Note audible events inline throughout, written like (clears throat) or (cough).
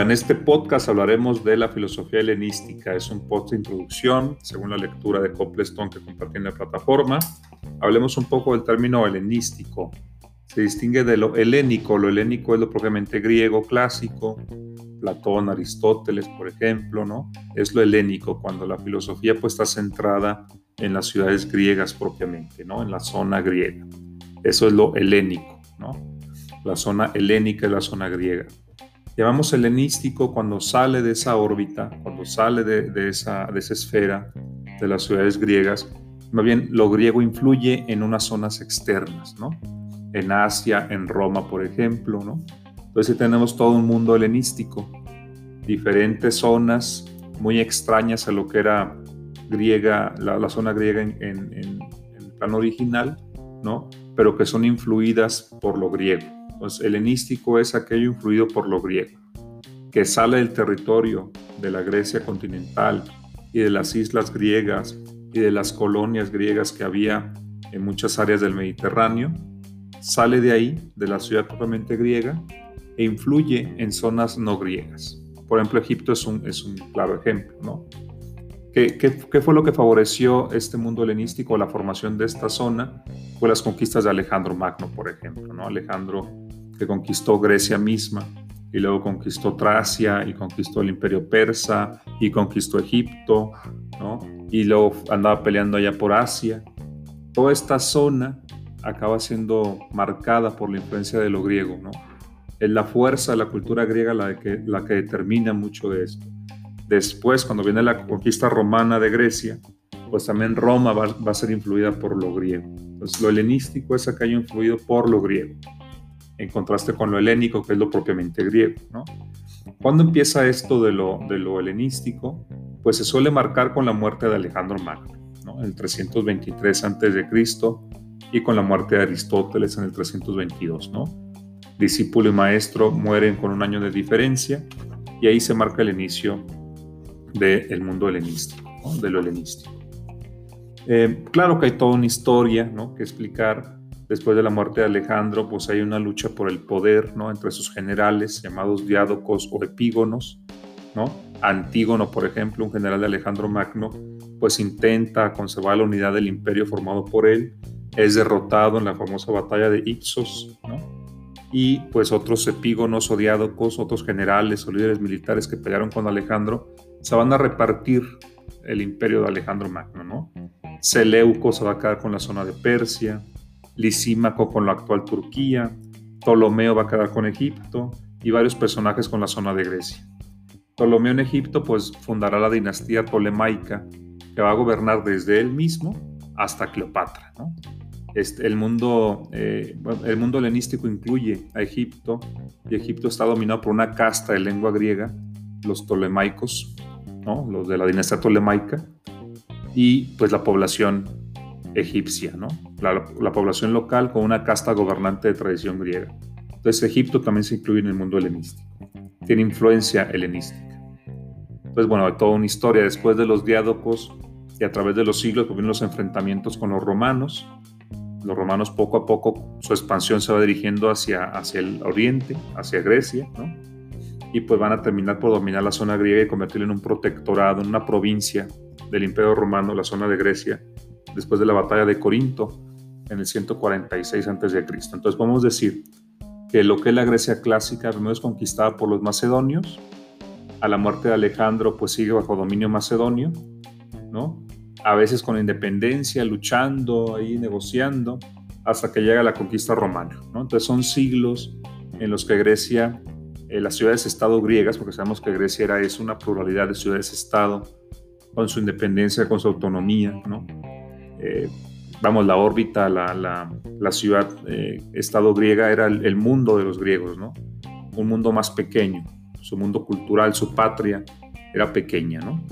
En este podcast hablaremos de la filosofía helenística. Es un post de introducción, según la lectura de Copleston que compartí en la plataforma. Hablemos un poco del término helenístico. Se distingue de lo helénico. Lo helénico es lo propiamente griego clásico, Platón, Aristóteles, por ejemplo, ¿no? Es lo helénico, cuando la filosofía pues está centrada en las ciudades griegas propiamente, ¿no? En la zona griega. Eso es lo helénico, ¿no? La zona helénica es la zona griega. Llamamos helenístico cuando sale de esa órbita, cuando sale de, esa, de esa esfera de las ciudades griegas. Más bien, lo griego influye en unas zonas externas, ¿no? En Asia, en Roma, por ejemplo, ¿no? Entonces tenemos todo un mundo helenístico, diferentes zonas muy extrañas a lo que era griega, la, zona griega en, en, en, el plano original, ¿no? Pero que son influidas por lo griego. Pues helenístico es aquello influido por lo griego, que sale del territorio de la Grecia continental y de las islas griegas y de las colonias griegas que había en muchas áreas del Mediterráneo, sale de ahí, de la ciudad propiamente griega, e influye en zonas no griegas. Por ejemplo, Egipto es un, es un claro ejemplo, ¿no? ¿Qué, ¿Qué, fue lo que favoreció este mundo helenístico, la formación de esta zona? Fue las conquistas de Alejandro Magno, por ejemplo, ¿no? Alejandro que conquistó Grecia misma y luego conquistó Tracia y conquistó el imperio persa y conquistó Egipto, ¿no? Y luego andaba peleando allá por Asia. Toda esta zona acaba siendo marcada por la influencia de lo griego, ¿no? Es la fuerza de la cultura griega la que, la que determina mucho de esto. Después, cuando viene la conquista romana de Grecia, pues también Roma va, va a ser influida por lo griego. Entonces, lo helenístico es aquello influido por lo griego en contraste con lo helénico, que es lo propiamente griego. ¿no? ¿Cuándo empieza esto de lo, de helenístico? Pues se suele marcar con la muerte de Alejandro Magno, ¿no? en el 323 a.C. y con la muerte de Aristóteles en el 322. ¿no? Discípulo y maestro mueren con un año de diferencia y ahí se marca el inicio del mundo helenístico, de lo helenístico. Eh, claro que hay toda una historia ¿no? que explicar Después de la muerte de Alejandro, pues hay una lucha por el poder, ¿no? Entre sus generales llamados diádocos o epígonos, ¿no? Antígono, por ejemplo, un general de Alejandro Magno, pues intenta conservar la unidad del imperio formado por él, es derrotado en la famosa batalla de Ipsos, ¿no? Y pues otros epígonos o diádocos, otros generales o líderes militares que pelearon con Alejandro, se van a repartir el imperio de Alejandro Magno, ¿no? Seleuco se va a quedar con la zona de Persia, Lisímaco con la actual Turquía, Ptolomeo va a quedar con Egipto y varios personajes con la zona de Grecia. Ptolomeo en Egipto pues fundará la dinastía tolemaica que va a gobernar desde él mismo hasta Cleopatra. Este, el, mundo, eh, el mundo helenístico incluye a Egipto y Egipto está dominado por una casta de lengua griega, los tolemaicos, ¿no? los de la dinastía tolemaica, y pues la población egipcia, ¿no? La, población local con una casta gobernante de tradición griega. Entonces Egipto también se incluye en el mundo helenístico. Tiene influencia helenística. Entonces, bueno, hay toda una historia después de los diádocos y a través de los siglos vienen los enfrentamientos con los romanos. Los romanos poco a poco su expansión se va dirigiendo hacia, hacia el oriente, hacia Grecia, ¿no? Y pues van a terminar por dominar la zona griega y convertirla en un protectorado, en una provincia del Imperio Romano, la zona de Grecia, después de la batalla de Corinto en el 146 a.C. Entonces podemos decir que lo que es la Grecia clásica primero es conquistada por los macedonios, a la muerte de Alejandro pues sigue bajo dominio macedonio, ¿no? A veces con independencia, luchando, ahí negociando, hasta que llega la conquista romana, ¿no? Entonces son siglos en los que Grecia, eh, las ciudades-estado griegas, porque sabemos que Grecia era es una pluralidad de ciudades-estado, con su independencia, con su autonomía, ¿no? Eh, vamos, la órbita, la, la, ciudad, eh, estado griega era el, mundo de los griegos, ¿no? Un mundo más pequeño, su mundo cultural, su patria era pequeña, ¿no?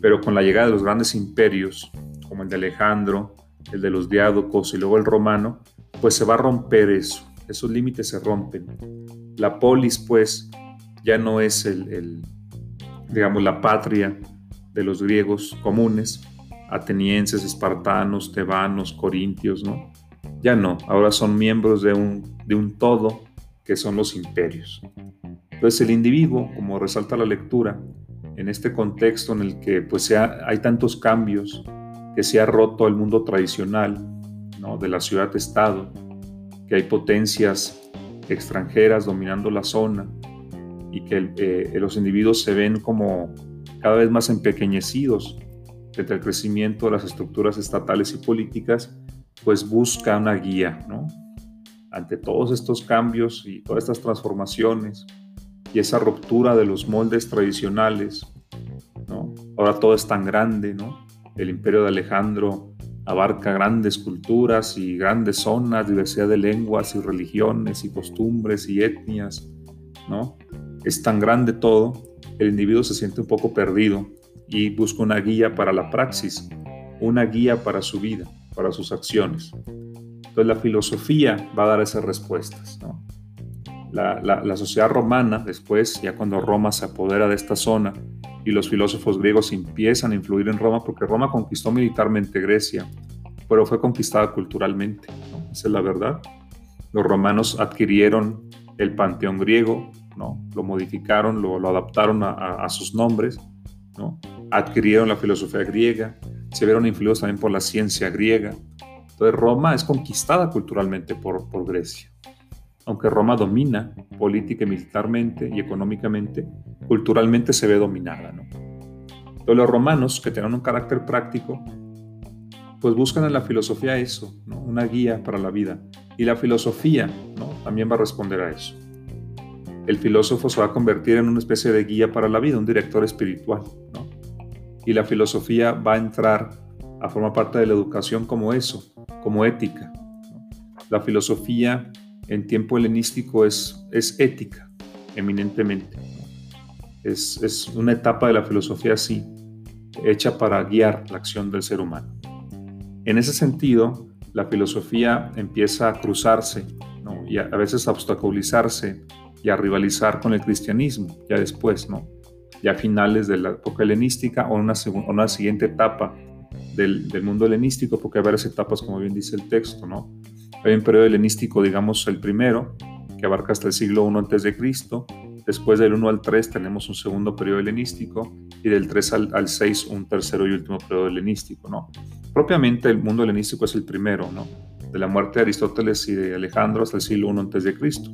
Pero con la llegada de los grandes imperios, como el de Alejandro, el de los diádocos y luego el romano, pues se va a romper eso, esos límites se rompen. La polis, pues, ya no es el, el digamos, la patria de los griegos comunes, atenienses, espartanos, tebanos, corintios, ¿no? Ya no, ahora son miembros de un, de un todo que son los imperios. Entonces el individuo, como resalta la lectura, en este contexto en el que pues, hay tantos cambios, que se ha roto el mundo tradicional ¿no? de la ciudad-estado, que hay potencias extranjeras dominando la zona y que eh, los individuos se ven como cada vez más empequeñecidos entre el crecimiento de las estructuras estatales y políticas, pues busca una guía, ¿no? Ante todos estos cambios y todas estas transformaciones y esa ruptura de los moldes tradicionales, ¿no? Ahora todo es tan grande, ¿no? El imperio de Alejandro abarca grandes culturas y grandes zonas, diversidad de lenguas y religiones y costumbres y etnias, ¿no? Es tan grande todo, el individuo se siente un poco perdido y busca una guía para la praxis, una guía para su vida, para sus acciones. Entonces la filosofía va a dar esas respuestas. La, sociedad romana, después, ya cuando Roma se apodera de esta zona y los filósofos griegos empiezan a influir en Roma, porque Roma conquistó militarmente Grecia, pero fue conquistada culturalmente, esa es la verdad. Los romanos adquirieron el panteón griego, ¿no? lo modificaron, lo, adaptaron a, a, sus nombres, ¿no? Adquirieron la filosofía griega, se vieron influidos también por la ciencia griega. Entonces Roma es conquistada culturalmente por, por Grecia. Aunque Roma domina política y militarmente y económicamente, culturalmente se ve dominada. ¿no? Entonces los romanos, que tienen un carácter práctico, pues buscan en la filosofía eso, ¿no? una guía para la vida. Y la filosofía ¿no? también va a responder a eso. El filósofo se va a convertir en una especie de guía para la vida, un director espiritual. Y la filosofía va a entrar a formar parte de la educación como eso, como ética. La filosofía en tiempo helenístico es, es ética, eminentemente. Es, es una etapa de la filosofía así, hecha para guiar la acción del ser humano. En ese sentido, la filosofía empieza a cruzarse y a, a, veces a obstaculizarse y a rivalizar con el cristianismo, ya después, ¿no? Ya finales de la época helenística o una, una siguiente etapa del, mundo helenístico, porque hay varias etapas, como bien dice el texto, ¿no? Hay un periodo helenístico, digamos, el primero, que abarca hasta el siglo I antes de Cristo. Después del 1 al 3 tenemos un segundo periodo helenístico y del 3 al, al 6 un tercero y último periodo helenístico, ¿no? Propiamente el mundo helenístico es el primero, ¿no? De la muerte de Aristóteles y de Alejandro hasta el siglo I antes de Cristo.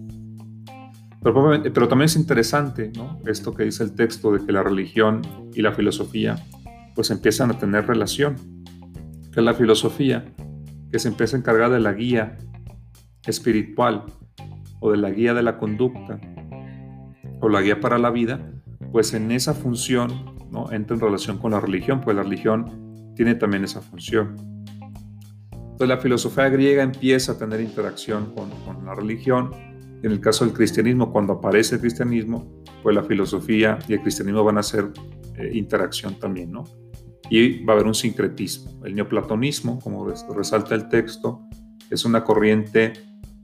Pero, también es interesante esto que dice el texto de que la religión y la filosofía pues empiezan a tener relación. Que la filosofía que se empieza a encargar de la guía espiritual o de la guía de la conducta o la guía para la vida, pues en esa función ¿no? entra en relación con la religión, pues la religión tiene también esa función. Entonces la filosofía griega empieza a tener interacción con la religión en el caso del cristianismo, cuando aparece el cristianismo, pues la filosofía y el cristianismo van a hacer eh, interacción también, ¿no? Y va a haber un sincretismo. El neoplatonismo, como resalta el texto, es una corriente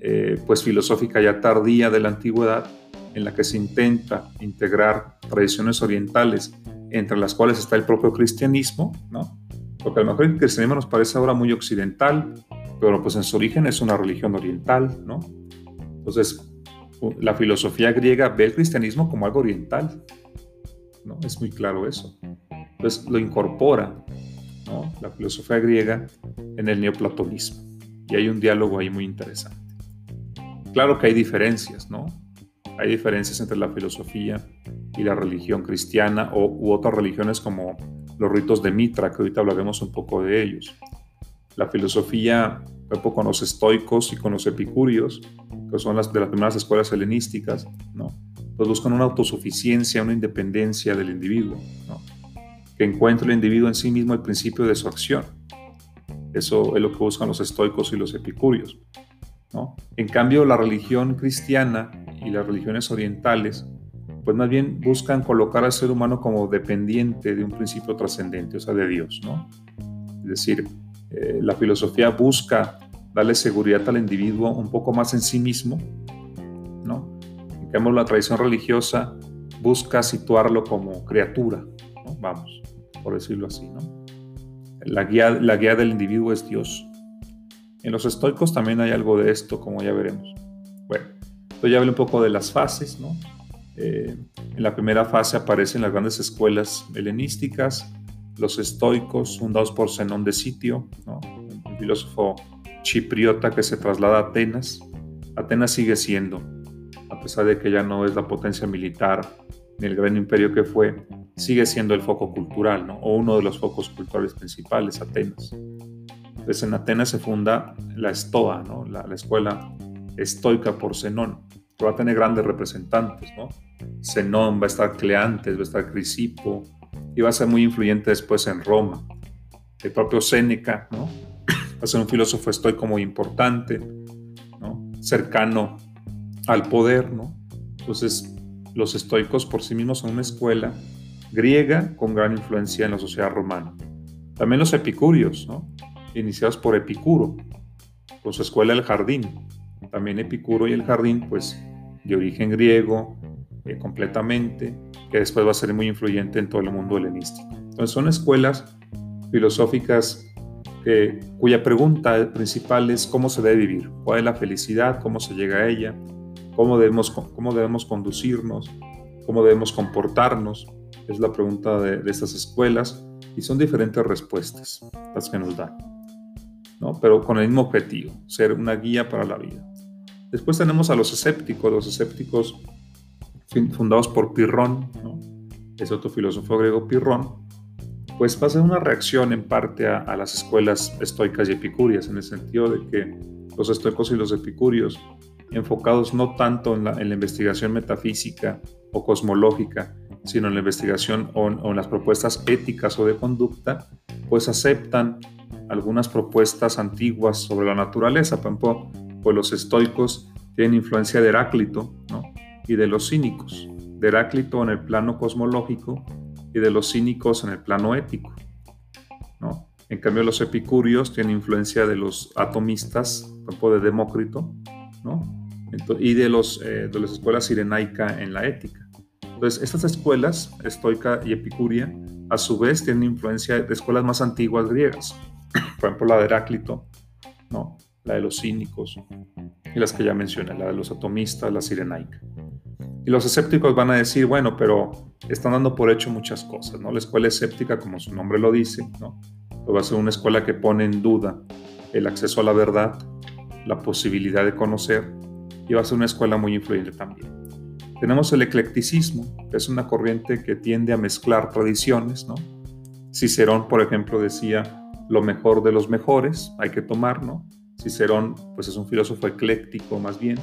eh, pues filosófica ya tardía de la antigüedad en la que se intenta integrar tradiciones orientales entre las cuales está el propio cristianismo, ¿no? Porque a lo mejor el cristianismo nos parece ahora muy occidental, pero pues en su origen es una religión oriental, ¿no? Entonces, la filosofía griega ve el cristianismo como algo oriental. ¿no? Es muy claro eso. Entonces lo incorpora la filosofía griega en el neoplatonismo. Y hay un diálogo ahí muy interesante. Claro que hay diferencias, ¿no? Hay diferencias entre la filosofía y la religión cristiana o, u otras religiones como los ritos de Mitra, que ahorita hablaremos un poco de ellos. La filosofía, con los estoicos y con los epicúreos, que son las de las primeras escuelas helenísticas, ¿no? Pues buscan una autosuficiencia, una independencia del individuo, ¿no? Que encuentre el individuo en sí mismo el principio de su acción. Eso es lo que buscan los estoicos y los epicúreos, ¿no? En cambio, la religión cristiana y las religiones orientales, pues más bien buscan colocar al ser humano como dependiente de un principio trascendente, o sea, de Dios, ¿no? Es decir, eh, la filosofía busca darle seguridad al individuo un poco más en sí mismo, ¿no? En la tradición religiosa busca situarlo como criatura, Vamos, por decirlo así, ¿no? La guía, la guía del individuo es Dios. En los estoicos también hay algo de esto, como ya veremos. Bueno, entonces ya hablé un poco de las fases, ¿no? Eh, en la primera fase aparecen las grandes escuelas helenísticas, los estoicos, fundados por Zenón de Sitio, un filósofo chipriota que se traslada a Atenas. Atenas sigue siendo, a pesar de que ya no es la potencia militar ni el gran imperio que fue, sigue siendo el foco cultural, o uno de los focos culturales principales, Atenas. Entonces en Atenas se funda la Estoa, la, escuela estoica por Zenón, que va a tener grandes representantes. ¿no? Zenón, va a estar Cleantes, va a estar Crisipo, y va a ser muy influyente después en Roma. El propio Séneca, ¿no? va a ser un filósofo estoico muy importante, ¿no? cercano al poder. ¿no? Entonces, los estoicos por sí mismos son una escuela griega con gran influencia en la sociedad romana. También los epicúreos, ¿no? iniciados por Epicuro, con su escuela El Jardín. También Epicuro y El Jardín, pues de origen griego eh, completamente, que después va a ser muy influyente en todo el mundo helenístico. Entonces son escuelas filosóficas cuya pregunta principal es cómo se debe vivir, cuál es la felicidad, cómo se llega a ella, cómo debemos, cómo debemos conducirnos, cómo debemos comportarnos. Es la pregunta de, de estas escuelas y son diferentes respuestas las que nos dan, ¿no? pero con el mismo objetivo, ser una guía para la vida. Después tenemos a los escépticos, los escépticos fundados por Pirrón, ¿no? es otro filósofo griego Pirrón, pues va a ser una reacción en parte a, las escuelas estoicas y epicúreas, en el sentido de que los estoicos y los epicúreos, enfocados no tanto en la, investigación metafísica o cosmológica, sino en la investigación o en, las propuestas éticas o de conducta, pues aceptan algunas propuestas antiguas sobre la naturaleza. Por ejemplo, pues los estoicos tienen influencia de Heráclito, ¿no? Y de los cínicos, de Heráclito en el plano cosmológico y de los cínicos en el plano ético. ¿no? En cambio, los epicúreos tienen influencia de los atomistas, por de Demócrito, ¿no? y de, los, eh, de las escuelas sirenaica en la ética. Entonces, estas escuelas, estoica y epicuria, a su vez tienen influencia de escuelas más antiguas griegas, (coughs) por ejemplo, la de Heráclito, ¿no? la de los cínicos y las que ya mencioné, la de los atomistas, la sirenaica. Y los escépticos van a decir, bueno, pero están dando por hecho muchas cosas, ¿no? La escuela escéptica, como su nombre lo dice, ¿no? Va a ser una escuela que pone en duda el acceso a la verdad, la posibilidad de conocer, y va a ser una escuela muy influyente también. Tenemos el eclecticismo, que es una corriente que tiende a mezclar tradiciones, ¿no? Cicerón, por ejemplo, decía, lo mejor de los mejores hay que tomar, ¿no? Cicerón, pues es un filósofo ecléctico más bien,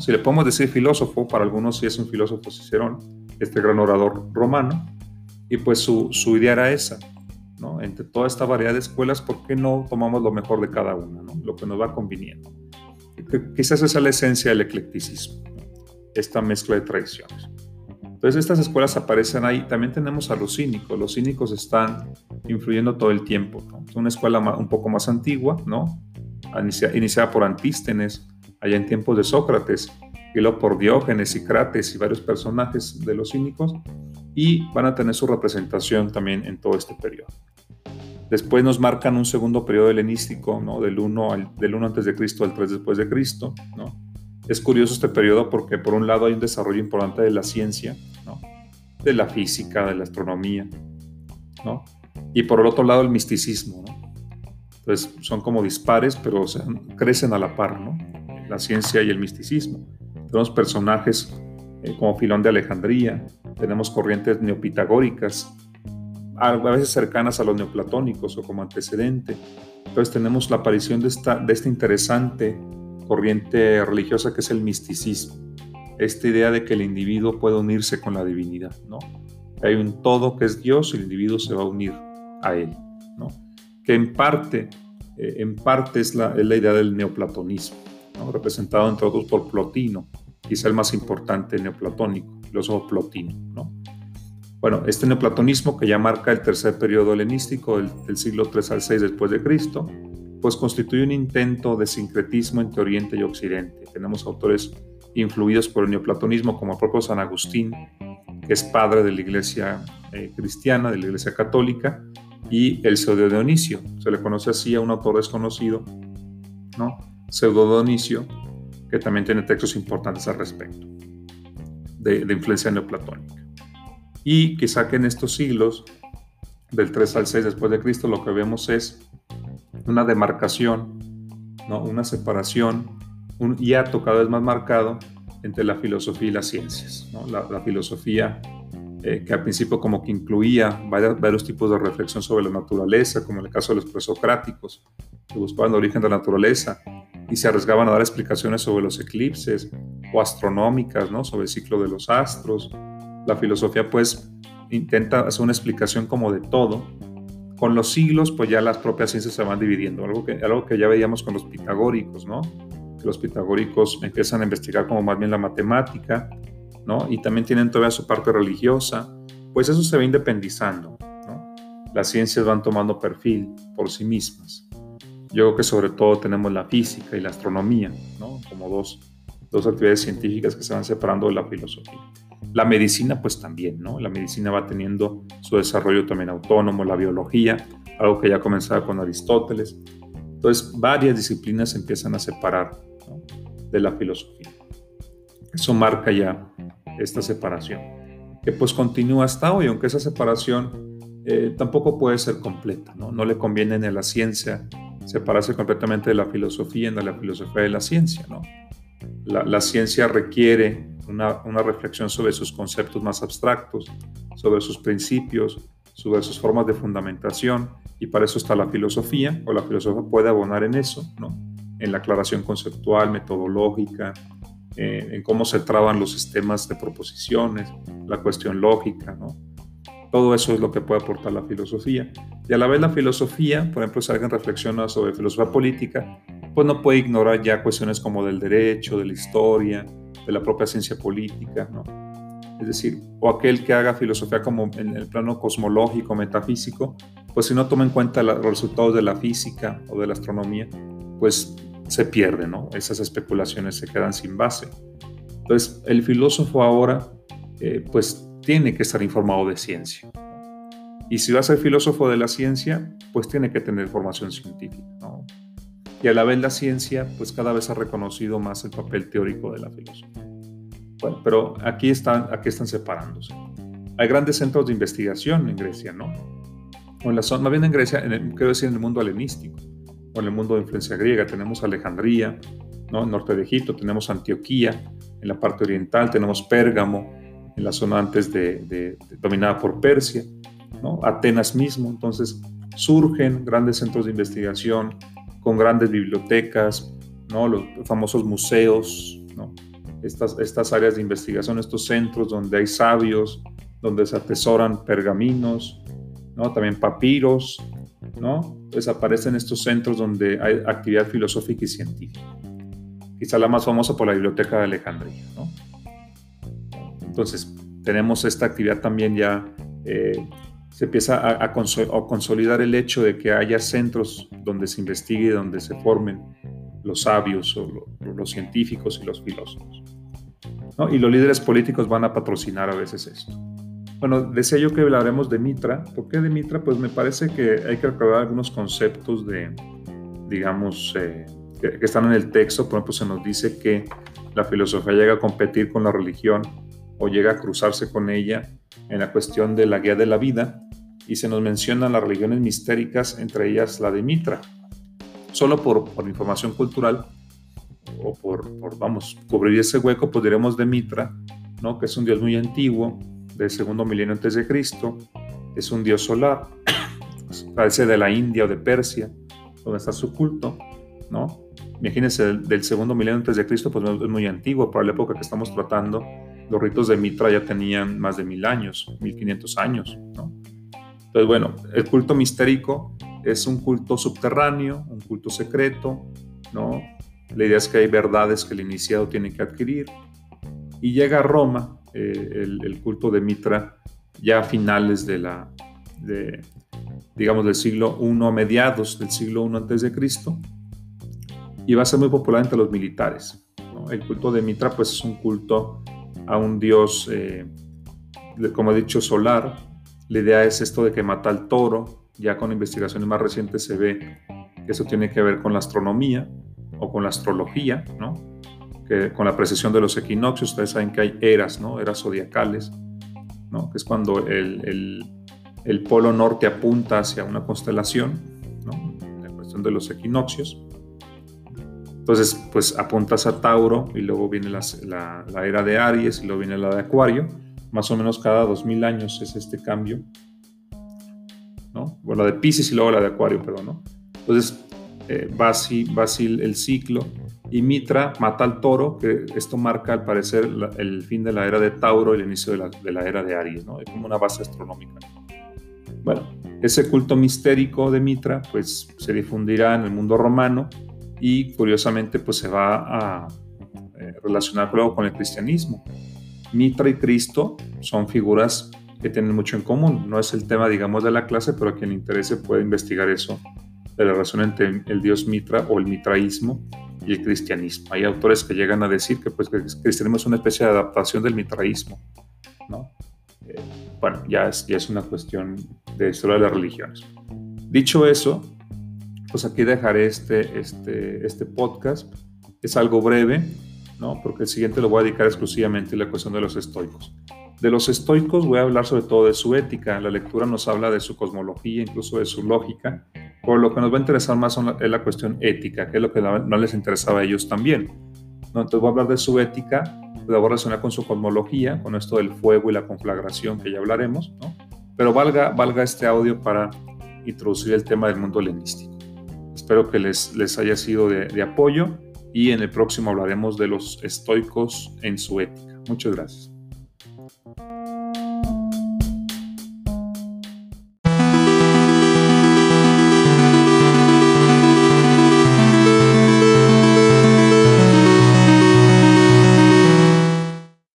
si le podemos decir filósofo, para algunos sí es un filósofo Cicerón, este gran orador romano, y pues su, idea era esa, ¿no? Entre toda esta variedad de escuelas, ¿por qué no tomamos lo mejor de cada una, lo que nos va conviniendo? Quizás esa es la esencia del eclecticismo, esta mezcla de tradiciones. Entonces estas escuelas aparecen ahí. También tenemos a los cínicos. Los cínicos están influyendo todo el tiempo. Es una escuela un poco más antigua, ¿no? iniciada por Antístenes, allá en tiempos de Sócrates, y luego por Diógenes y Crates y varios personajes de los cínicos, y van a tener su representación también en todo este periodo. Después nos marcan un segundo periodo helenístico, ¿no? del 1 al, del 1 antes de Cristo al 3 después de Cristo. ¿no? Es curioso este periodo porque por un lado hay un desarrollo importante de la ciencia, ¿no? de la física, de la astronomía, ¿no? y por el otro lado el misticismo. ¿no? Entonces son como dispares, pero crecen a la par. ¿no? La ciencia y el misticismo. Tenemos personajes eh, como Filón de Alejandría, tenemos corrientes neopitagóricas, a veces cercanas a los neoplatónicos o como antecedente. Entonces tenemos la aparición de esta, de esta interesante corriente religiosa que es el misticismo, esta idea de que el individuo puede unirse con la divinidad, ¿no? Hay un todo que es Dios y el individuo se va a unir a él, ¿no? Que en parte, eh, en parte es la, es la idea del neoplatonismo representado entre otros por Plotino, quizá el más importante neoplatónico, filósofo Plotino. ¿no? Bueno, este neoplatonismo que ya marca el tercer periodo helenístico del, siglo III al VI después de Cristo, pues constituye un intento de sincretismo entre Oriente y Occidente. Tenemos autores influidos por el neoplatonismo como el propio San Agustín, que es padre de la iglesia eh, cristiana, de la iglesia católica, y el pseudo Dionisio, se le conoce así a un autor desconocido, ¿no? Pseudo que también tiene textos importantes al respecto. de, influencia neoplatónica. Y quizá que en estos siglos, del 3 al 6 después de Cristo, lo que vemos es una demarcación, ¿no? una separación, un hiato cada vez más marcado entre la filosofía y las ciencias. La, filosofía eh, que al principio como que incluía varios, varios, tipos de reflexión sobre la naturaleza, como en el caso de los presocráticos, que buscaban el origen de la naturaleza y se arriesgaban a dar explicaciones sobre los eclipses o astronómicas, ¿no? sobre el ciclo de los astros. La filosofía pues intenta hacer una explicación como de todo. Con los siglos pues ya las propias ciencias se van dividiendo, algo que, algo que ya veíamos con los pitagóricos, ¿no? Los pitagóricos empiezan a investigar como más bien la matemática, ¿no? Y también tienen todavía su parte religiosa, pues eso se va independizando, ¿no? Las ciencias van tomando perfil por sí mismas. Yo creo que sobre todo tenemos la física y la astronomía, ¿no? Como dos, dos actividades científicas que se van separando de la filosofía. La medicina, pues también, ¿no? La medicina va teniendo su desarrollo también autónomo, la biología, algo que ya comenzaba con Aristóteles. Entonces, varias disciplinas empiezan a separar de la filosofía. Eso marca ya esta separación, que pues continúa hasta hoy, aunque esa separación eh, tampoco puede ser completa, ¿no? No le conviene ni a la ciencia separarse completamente de la filosofía en la filosofía de la ciencia. ¿no? La, ciencia requiere una, una, reflexión sobre sus conceptos más abstractos, sobre sus principios, sobre sus formas de fundamentación, y para eso está la filosofía, o la filosofía puede abonar en eso, ¿no? en la aclaración conceptual, metodológica, eh, en cómo se traban los sistemas de proposiciones, la cuestión lógica, ¿no? Todo eso es lo que puede aportar la filosofía. Y a la vez la filosofía, por ejemplo, si alguien reflexiona sobre filosofía política, pues no puede ignorar ya cuestiones como del derecho, de la historia, de la propia ciencia política, ¿no? Es decir, o aquel que haga filosofía como en el plano cosmológico, metafísico, pues si no toma en cuenta los resultados de la física o de la astronomía, pues se pierde, ¿no? Esas especulaciones se quedan sin base. Entonces, el filósofo ahora, eh, pues tiene que estar informado de ciencia. Y si va a ser filósofo de la ciencia, pues tiene que tener formación científica. Y a la vez la ciencia, pues cada vez ha reconocido más el papel teórico de la filosofía. Bueno, pero aquí están, aquí están separándose. Hay grandes centros de investigación en Grecia, ¿no? O en la zona, más bien en Grecia, en quiero decir en el mundo helenístico, o en el mundo de influencia griega. Tenemos Alejandría, ¿no? En norte de Egipto, tenemos Antioquía, en la parte oriental tenemos Pérgamo, en la zona antes de, dominada por Persia. Atenas mismo. Entonces surgen grandes centros de investigación con grandes bibliotecas, ¿no? los famosos museos, estas, áreas de investigación, estos centros donde hay sabios, donde se atesoran pergaminos, ¿no? también papiros, ¿no? Desaparecen estos centros donde hay actividad filosófica y científica. Quizá la más famosa por la Biblioteca de Alejandría. Entonces, tenemos esta actividad también ya, eh, se empieza a, consolidar el hecho de que haya centros donde se investigue donde se formen los sabios o los científicos y los filósofos. Y los líderes políticos van a patrocinar a veces esto. Bueno, decía yo que hablaremos de Mitra. ¿Por qué de Mitra? Pues me parece que hay que recordar algunos conceptos de, digamos, eh, que, que, están en el texto. Por ejemplo, se nos dice que la filosofía llega a competir con la religión o llega a cruzarse con ella en la cuestión de la guía de la vida y se nos mencionan las religiones mistéricas, entre ellas la de Mitra. Solo por, por información cultural o por, por, vamos, cubrir ese hueco, podríamos de Mitra, ¿no? que es un dios muy antiguo, del segundo milenio antes de Cristo, es un dios solar, (clears throat) parece de la India o de Persia, donde está su culto, ¿no? Imagínense, del segundo milenio antes de Cristo, pues es muy antiguo, para la época que estamos tratando, los ritos de Mitra ya tenían más de mil años, 1500 años. Entonces, bueno, el culto mistérico es un culto subterráneo, un culto secreto, ¿no? La idea es que hay verdades que el iniciado tiene que adquirir. Y llega a Roma eh, el, culto de Mitra ya a finales de la, digamos, del siglo I, a mediados del siglo I antes de Cristo, y va a ser muy popular entre los militares. El culto de Mitra, pues, es un culto a un dios, eh, como he dicho, solar. La idea es esto de que mata al toro. Ya con investigaciones más recientes se ve que eso tiene que ver con la astronomía o con la astrología, ¿no? que con la precesión de los equinoccios, ustedes saben que hay eras, ¿no? Eras zodiacales, ¿no? Que es cuando el, el, polo norte apunta hacia una constelación, ¿no? La cuestión de los equinoccios. Entonces, pues apuntas a Tauro y luego viene la, era de Aries y luego viene la de Acuario. Más o menos cada 2000 años es este cambio. ¿no? Bueno, la de Pisces y luego la de Acuario, perdón, ¿no? Entonces, eh, va, así, va así el ciclo y Mitra mata al toro, que esto marca al parecer el fin de la era de Tauro y el inicio de la, era de Aries, ¿no? Es como una base astronómica. Bueno, ese culto mistérico de Mitra pues se difundirá en el mundo romano y curiosamente pues se va a eh, relacionar luego con el cristianismo. Mitra y Cristo son figuras que tienen mucho en común. No es el tema, digamos, de la clase, pero a quien le interese puede investigar eso, de la relación entre el dios Mitra o el mitraísmo y el cristianismo. Hay autores que llegan a decir que, pues, el cristianismo es una especie de adaptación del mitraísmo. ¿no? Eh, bueno, ya es, ya es una cuestión de historia de las religiones. Dicho eso, pues aquí dejaré este, este, este podcast. Es algo breve, ¿no? porque el siguiente lo voy a dedicar exclusivamente a la cuestión de los estoicos. De los estoicos voy a hablar sobre todo de su ética. La lectura nos habla de su cosmología, incluso de su lógica, por lo que nos va a interesar más es la cuestión ética, que es lo que no les interesaba a ellos también. ¿no? Entonces voy a hablar de su ética, la voy a relacionar con su cosmología, con esto del fuego y la conflagración que ya hablaremos, ¿no? pero valga, valga este audio para introducir el tema del mundo helenístico. Espero que les, les haya sido de, de apoyo y en el próximo hablaremos de los estoicos en su ética. Muchas gracias.